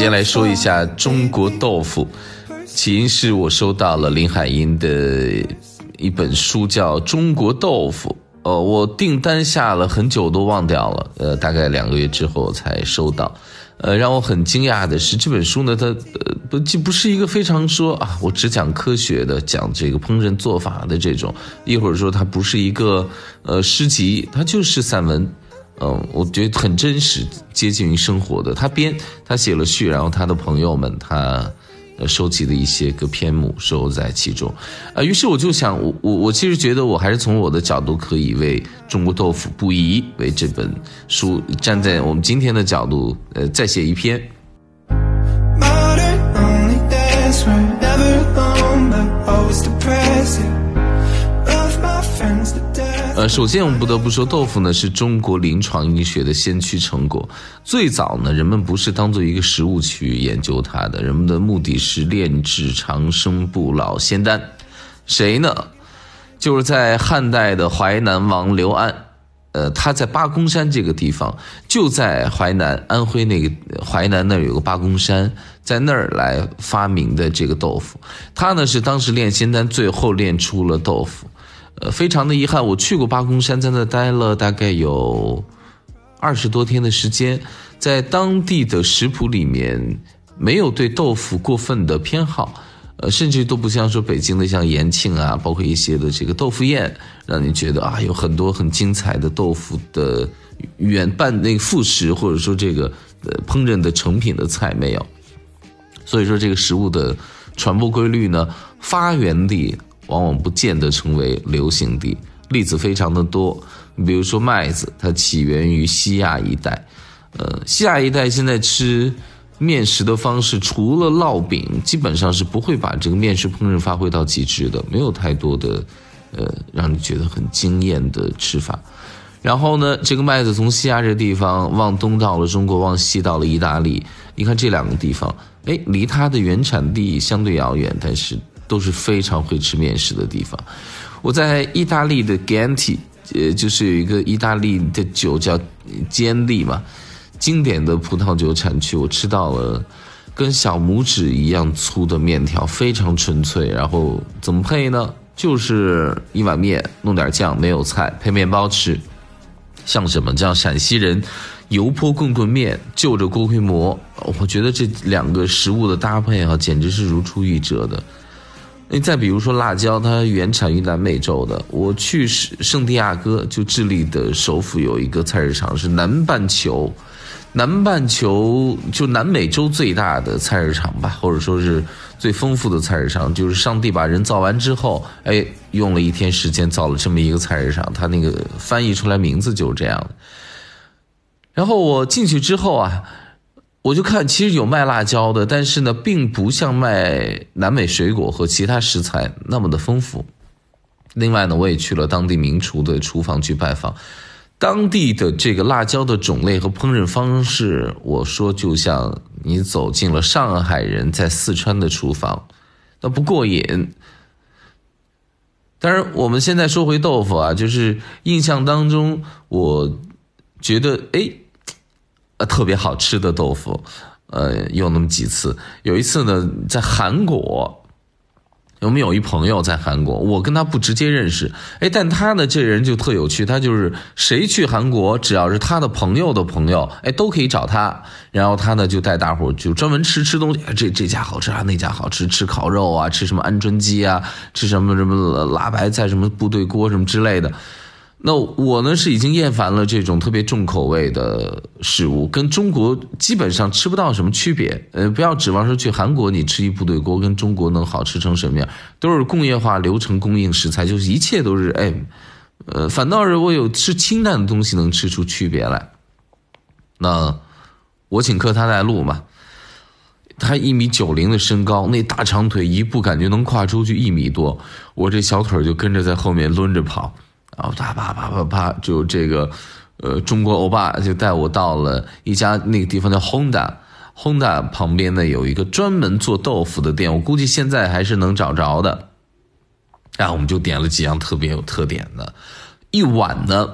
今天来说一下中国豆腐，起因是我收到了林海音的一本书，叫《中国豆腐》。呃，我订单下了很久都忘掉了，呃，大概两个月之后才收到。呃，让我很惊讶的是，这本书呢，它呃不既不是一个非常说啊，我只讲科学的，讲这个烹饪做法的这种，一会儿说它不是一个呃诗集，它就是散文。嗯，我觉得很真实，接近于生活的。他编，他写了序，然后他的朋友们他呃收集的一些个篇目收在其中，啊，于是我就想，我我我其实觉得我还是从我的角度可以为中国豆腐不宜为这本书站在我们今天的角度，呃，再写一篇。首先我们不得不说，豆腐呢是中国临床医学的先驱成果。最早呢，人们不是当做一个食物去研究它的，人们的目的是炼制长生不老仙丹。谁呢？就是在汉代的淮南王刘安。呃，他在八公山这个地方，就在淮南安徽那个淮南那儿有个八公山，在那儿来发明的这个豆腐。他呢是当时炼仙丹，最后炼出了豆腐。呃，非常的遗憾，我去过八公山，在那待了大概有二十多天的时间，在当地的食谱里面没有对豆腐过分的偏好，呃，甚至都不像说北京的像延庆啊，包括一些的这个豆腐宴，让你觉得啊有很多很精彩的豆腐的原拌那个副食，或者说这个呃烹饪的成品的菜没有，所以说这个食物的传播规律呢，发源地。往往不见得成为流行地，例子非常的多。比如说麦子，它起源于西亚一带，呃，西亚一带现在吃面食的方式，除了烙饼，基本上是不会把这个面食烹饪发挥到极致的，没有太多的，呃，让你觉得很惊艳的吃法。然后呢，这个麦子从西亚这地方往东到了中国，往西到了意大利，你看这两个地方，哎，离它的原产地相对遥远，但是。都是非常会吃面食的地方。我在意大利的 Ganti，呃，就是有一个意大利的酒叫坚利嘛，经典的葡萄酒产区。我吃到了跟小拇指一样粗的面条，非常纯粹。然后怎么配呢？就是一碗面，弄点酱，没有菜，配面包吃。像什么？叫陕西人油泼棍棍面，就着锅盔馍。我觉得这两个食物的搭配啊，简直是如出一辙的。你再比如说辣椒，它原产于南美洲的。我去圣圣地亚哥，就智利的首府有一个菜市场，是南半球，南半球就南美洲最大的菜市场吧，或者说是最丰富的菜市场。就是上帝把人造完之后，哎，用了一天时间造了这么一个菜市场，它那个翻译出来名字就是这样的。然后我进去之后啊。我就看，其实有卖辣椒的，但是呢，并不像卖南美水果和其他食材那么的丰富。另外呢，我也去了当地名厨的厨房去拜访，当地的这个辣椒的种类和烹饪方式，我说就像你走进了上海人在四川的厨房，那不过瘾。当然，我们现在说回豆腐啊，就是印象当中，我觉得哎。呃，特别好吃的豆腐，呃，有那么几次。有一次呢，在韩国，我们有一朋友在韩国，我跟他不直接认识，哎，但他呢，这人就特有趣，他就是谁去韩国，只要是他的朋友的朋友，哎，都可以找他。然后他呢，就带大伙就专门吃吃东西，这这家好吃啊，那家好吃，吃烤肉啊，吃什么鹌鹑鸡啊，吃什么什么辣白菜，什么部队锅什么之类的。那我呢是已经厌烦了这种特别重口味的食物，跟中国基本上吃不到什么区别。呃，不要指望说去韩国你吃一部队锅跟中国能好吃成什么样，都是工业化流程供应食材，就是一切都是哎，呃，反倒是我有吃清淡的东西能吃出区别来。那我请客他带路嘛，他一米九零的身高，那大长腿一步感觉能跨出去一米多，我这小腿就跟着在后面抡着跑。然后啪啪啪啪啪，就这个，呃，中国欧巴就带我到了一家那个地方叫 Honda，Honda 旁边呢有一个专门做豆腐的店，我估计现在还是能找着的。然后我们就点了几样特别有特点的，一碗呢，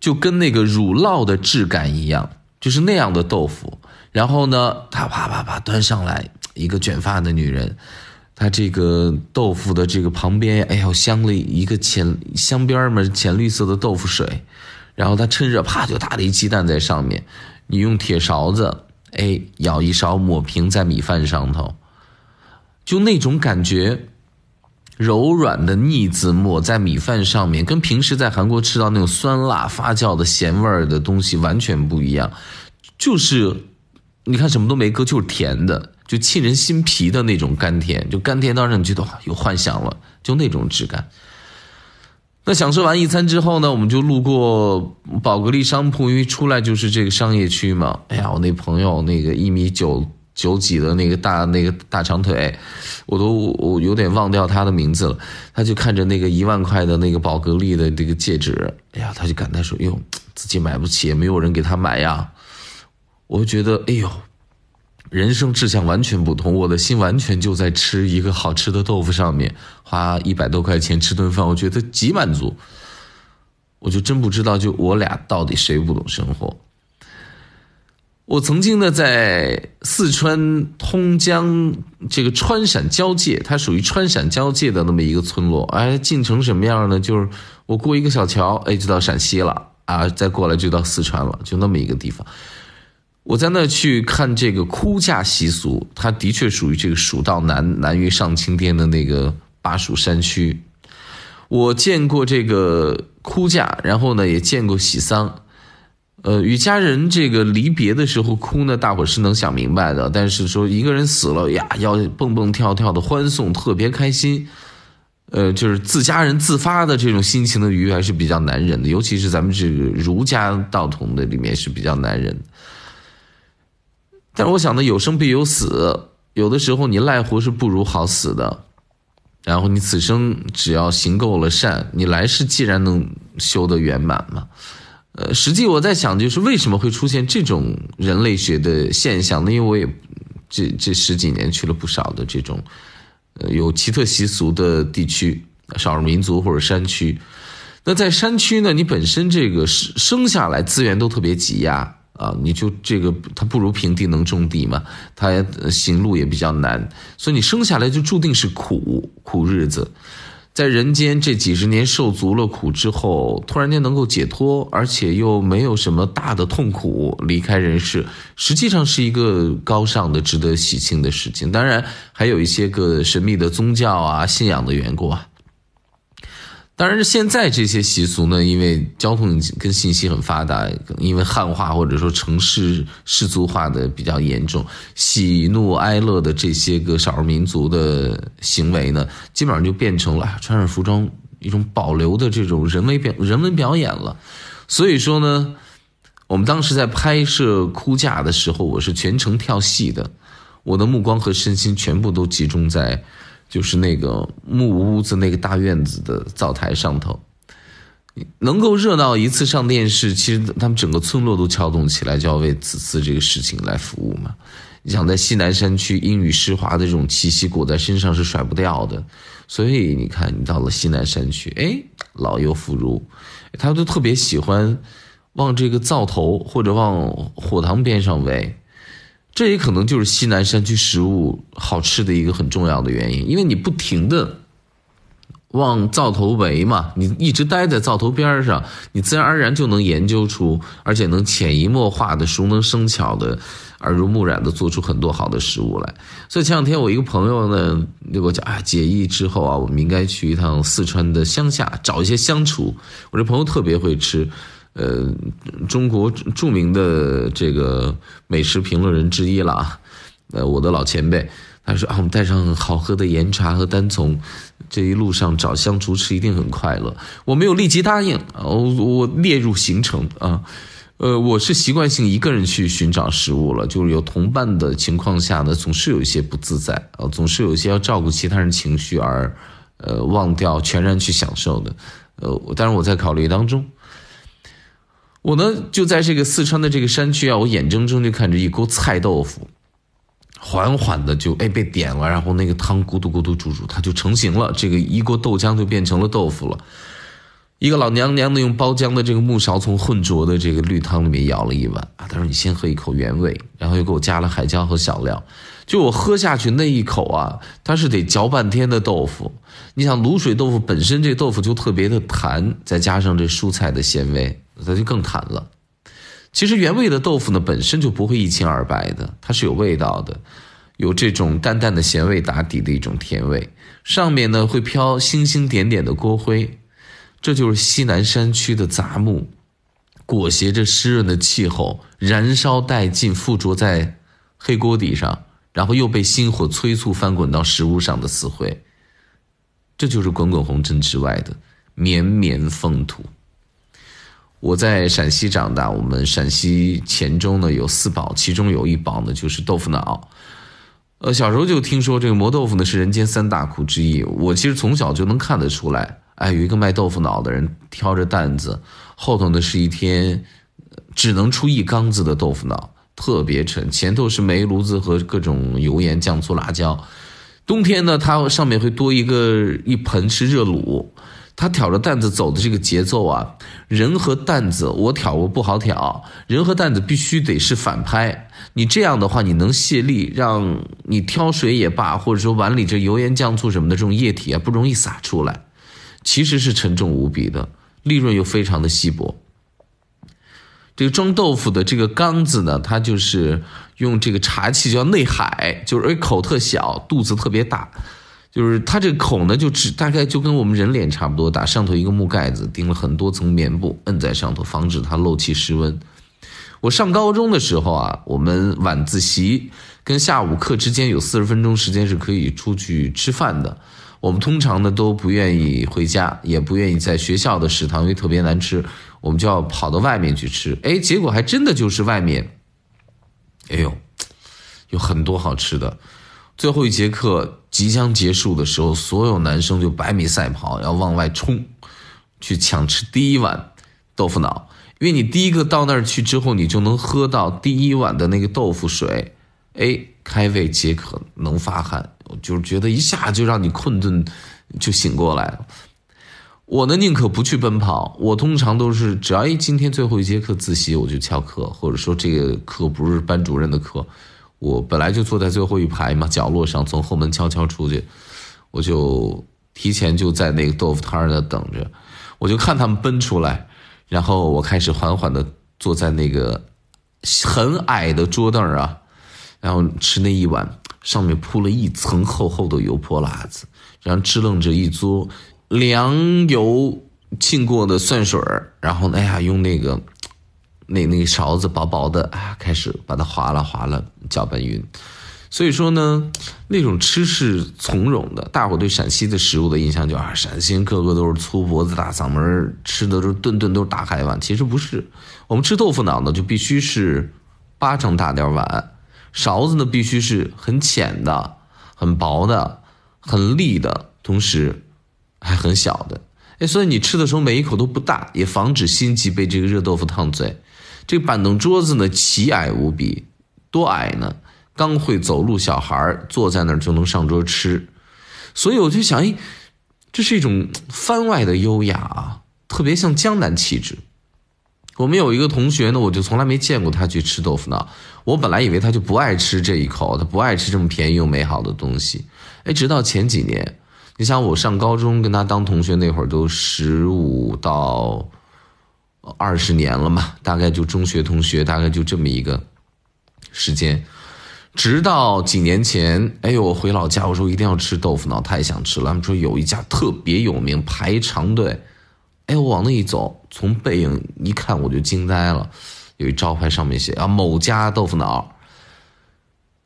就跟那个乳酪的质感一样，就是那样的豆腐。然后呢，他啪啪啪端上来一个卷发的女人，它这个豆腐的这个旁边，哎呦镶了一个浅镶边嘛，浅绿色的豆腐水，然后他趁热啪就打了一鸡蛋在上面，你用铁勺子，哎舀一勺抹平在米饭上头，就那种感觉，柔软的腻子抹在米饭上面，跟平时在韩国吃到那种酸辣发酵的咸味儿的东西完全不一样，就是。你看什么都没搁，就是甜的，就沁人心脾的那种甘甜，就甘甜到让你觉得有幻想了，就那种质感。那享受完一餐之后呢，我们就路过宝格丽商铺，因为出来就是这个商业区嘛。哎呀，我那朋友那个一米九九几的那个大那个大长腿，我都我有点忘掉他的名字了。他就看着那个一万块的那个宝格丽的这个戒指，哎呀，他就感叹说：“哟，自己买不起，也没有人给他买呀。”我就觉得，哎呦，人生志向完全不同。我的心完全就在吃一个好吃的豆腐上面，花一百多块钱吃顿饭，我觉得极满足。我就真不知道，就我俩到底谁不懂生活。我曾经呢，在四川通江这个川陕交界，它属于川陕交界的那么一个村落。哎，进城什么样呢？就是我过一个小桥，哎，就到陕西了啊，再过来就到四川了，就那么一个地方。我在那去看这个哭嫁习俗，它的确属于这个蜀道难难于上青天的那个巴蜀山区。我见过这个哭嫁，然后呢也见过喜丧。呃，与家人这个离别的时候哭呢，大伙是能想明白的。但是说一个人死了呀，要蹦蹦跳跳的欢送，特别开心。呃，就是自家人自发的这种心情的愉悦还是比较难忍的，尤其是咱们这个儒家道统的里面是比较难忍。但是我想呢，有生必有死，有的时候你赖活是不如好死的。然后你此生只要行够了善，你来世既然能修得圆满嘛。呃，实际我在想，就是为什么会出现这种人类学的现象呢？因为我也这这十几年去了不少的这种呃有奇特习俗的地区，少数民族或者山区。那在山区呢，你本身这个生生下来资源都特别挤压。啊，你就这个，它不如平地能种地嘛，它行路也比较难，所以你生下来就注定是苦苦日子，在人间这几十年受足了苦之后，突然间能够解脱，而且又没有什么大的痛苦离开人世，实际上是一个高尚的、值得喜庆的事情。当然，还有一些个神秘的宗教啊、信仰的缘故啊。当然，现在这些习俗呢，因为交通跟信息很发达，因为汉化或者说城市世俗化的比较严重，喜怒哀乐的这些个少数民族的行为呢，基本上就变成了穿上服装一种保留的这种人为表人文表演了。所以说呢，我们当时在拍摄哭嫁的时候，我是全程跳戏的，我的目光和身心全部都集中在。就是那个木屋子那个大院子的灶台上头，能够热闹一次上电视，其实他们整个村落都撬动起来，就要为此次这个事情来服务嘛。你想在西南山区阴雨湿滑的这种气息裹在身上是甩不掉的，所以你看，你到了西南山区，哎，老幼妇孺，他都特别喜欢往这个灶头或者往火塘边上围。这也可能就是西南山区食物好吃的一个很重要的原因，因为你不停的往灶头围嘛，你一直待在灶头边上，你自然而然就能研究出，而且能潜移默化的、熟能生巧的、耳濡目染的做出很多好的食物来。所以前两天我一个朋友呢就给我讲啊，解疫之后啊，我们应该去一趟四川的乡下找一些乡厨。我这朋友特别会吃。呃，中国著名的这个美食评论人之一了啊，呃，我的老前辈，他说啊，我们带上好喝的岩茶和单丛，这一路上找香烛吃一定很快乐。我没有立即答应，我我列入行程啊，呃，我是习惯性一个人去寻找食物了，就是有同伴的情况下呢，总是有一些不自在啊，总是有一些要照顾其他人情绪而，呃，忘掉全然去享受的，呃，但是我在考虑当中。我呢，就在这个四川的这个山区啊，我眼睁睁就看着一锅菜豆腐，缓缓的就哎被点了，然后那个汤咕嘟咕嘟煮煮，它就成型了，这个一锅豆浆就变成了豆腐了。一个老娘娘的用包浆的这个木勺从浑浊的这个绿汤里面舀了一碗啊，他说你先喝一口原味，然后又给我加了海椒和小料。就我喝下去那一口啊，它是得嚼半天的豆腐。你想卤水豆腐本身这豆腐就特别的弹，再加上这蔬菜的纤维，它就更弹了。其实原味的豆腐呢本身就不会一清二白的，它是有味道的，有这种淡淡的咸味打底的一种甜味，上面呢会飘星星点点的锅灰。这就是西南山区的杂木，裹挟着湿润的气候，燃烧殆尽，附着在黑锅底上，然后又被星火催促翻滚到食物上的死灰。这就是滚滚红尘之外的绵绵风土。我在陕西长大，我们陕西黔州呢有四宝，其中有一宝呢就是豆腐脑。呃，小时候就听说这个磨豆腐呢是人间三大苦之一，我其实从小就能看得出来。哎，有一个卖豆腐脑的人挑着担子，后头呢是一天只能出一缸子的豆腐脑，特别沉，前头是煤炉子和各种油盐酱醋辣椒。冬天呢，它上面会多一个一盆是热卤。他挑着担子走的这个节奏啊，人和担子我挑过不好挑，人和担子必须得是反拍。你这样的话，你能卸力，让你挑水也罢，或者说碗里这油盐酱醋什么的这种液体啊不容易洒出来。其实是沉重无比的，利润又非常的稀薄。这个装豆腐的这个缸子呢，它就是用这个茶器叫内海，就是口特小，肚子特别大，就是它这个口呢就只大概就跟我们人脸差不多大，上头一个木盖子钉了很多层棉布，摁在上头，防止它漏气失温。我上高中的时候啊，我们晚自习跟下午课之间有四十分钟时间是可以出去吃饭的。我们通常呢都不愿意回家，也不愿意在学校的食堂，因为特别难吃，我们就要跑到外面去吃。哎，结果还真的就是外面，哎呦，有很多好吃的。最后一节课即将结束的时候，所有男生就百米赛跑，要往外冲，去抢吃第一碗豆腐脑。因为你第一个到那儿去之后，你就能喝到第一碗的那个豆腐水，哎，开胃解渴，能发汗。就是觉得一下就让你困顿，就醒过来了。我呢宁可不去奔跑，我通常都是只要一今天最后一节课自习，我就翘课，或者说这个课不是班主任的课，我本来就坐在最后一排嘛，角落上从后门悄悄出去，我就提前就在那个豆腐摊那等着，我就看他们奔出来，然后我开始缓缓的坐在那个很矮的桌凳啊，然后吃那一碗。上面铺了一层厚厚的油泼辣子，然后支棱着一撮凉油浸过的蒜水然后哎呀，用那个那那个勺子薄薄的啊，开始把它划拉划拉搅拌匀。所以说呢，那种吃是从容的。大伙对陕西的食物的印象就啊，陕西人个个都是粗脖子大嗓门，吃的都顿顿都是大海碗。其实不是，我们吃豆腐脑呢，就必须是巴掌大点碗。勺子呢，必须是很浅的、很薄的、很利的，同时还很小的。哎，所以你吃的时候每一口都不大，也防止心急被这个热豆腐烫嘴。这板凳桌子呢，奇矮无比，多矮呢？刚会走路小孩坐在那儿就能上桌吃。所以我就想，哎，这是一种番外的优雅啊，特别像江南气质。我们有一个同学呢，我就从来没见过他去吃豆腐脑。我本来以为他就不爱吃这一口，他不爱吃这么便宜又美好的东西。哎，直到前几年，你想我上高中跟他当同学那会儿，都十五到二十年了嘛，大概就中学同学，大概就这么一个时间。直到几年前，哎呦，我回老家，我说一定要吃豆腐脑，太想吃了。他们说有一家特别有名，排长队。哎，我往那一走，从背影一看，我就惊呆了。有一招牌上面写啊，某家豆腐脑。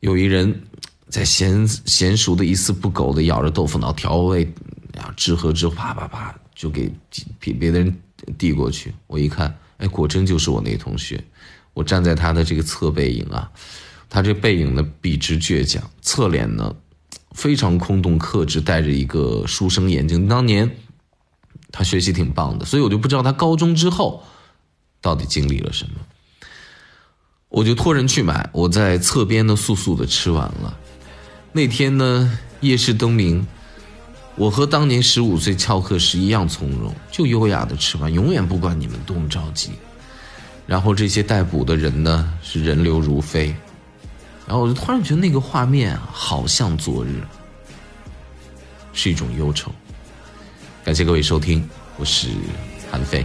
有一人在娴娴熟的一丝不苟的咬着豆腐脑调味，啊，汁和汁啪啪啪就给别别的人递过去。我一看，哎，果真就是我那同学。我站在他的这个侧背影啊，他这背影呢笔直倔强，侧脸呢非常空洞克制，戴着一个书生眼镜。当年。他学习挺棒的，所以我就不知道他高中之后到底经历了什么。我就托人去买，我在侧边呢速速的吃完了。那天呢夜市灯明，我和当年十五岁翘课时一样从容，就优雅的吃完，永远不管你们多么着急。然后这些逮捕的人呢，是人流如飞。然后我就突然觉得那个画面好像昨日，是一种忧愁。感谢各位收听，我是韩飞。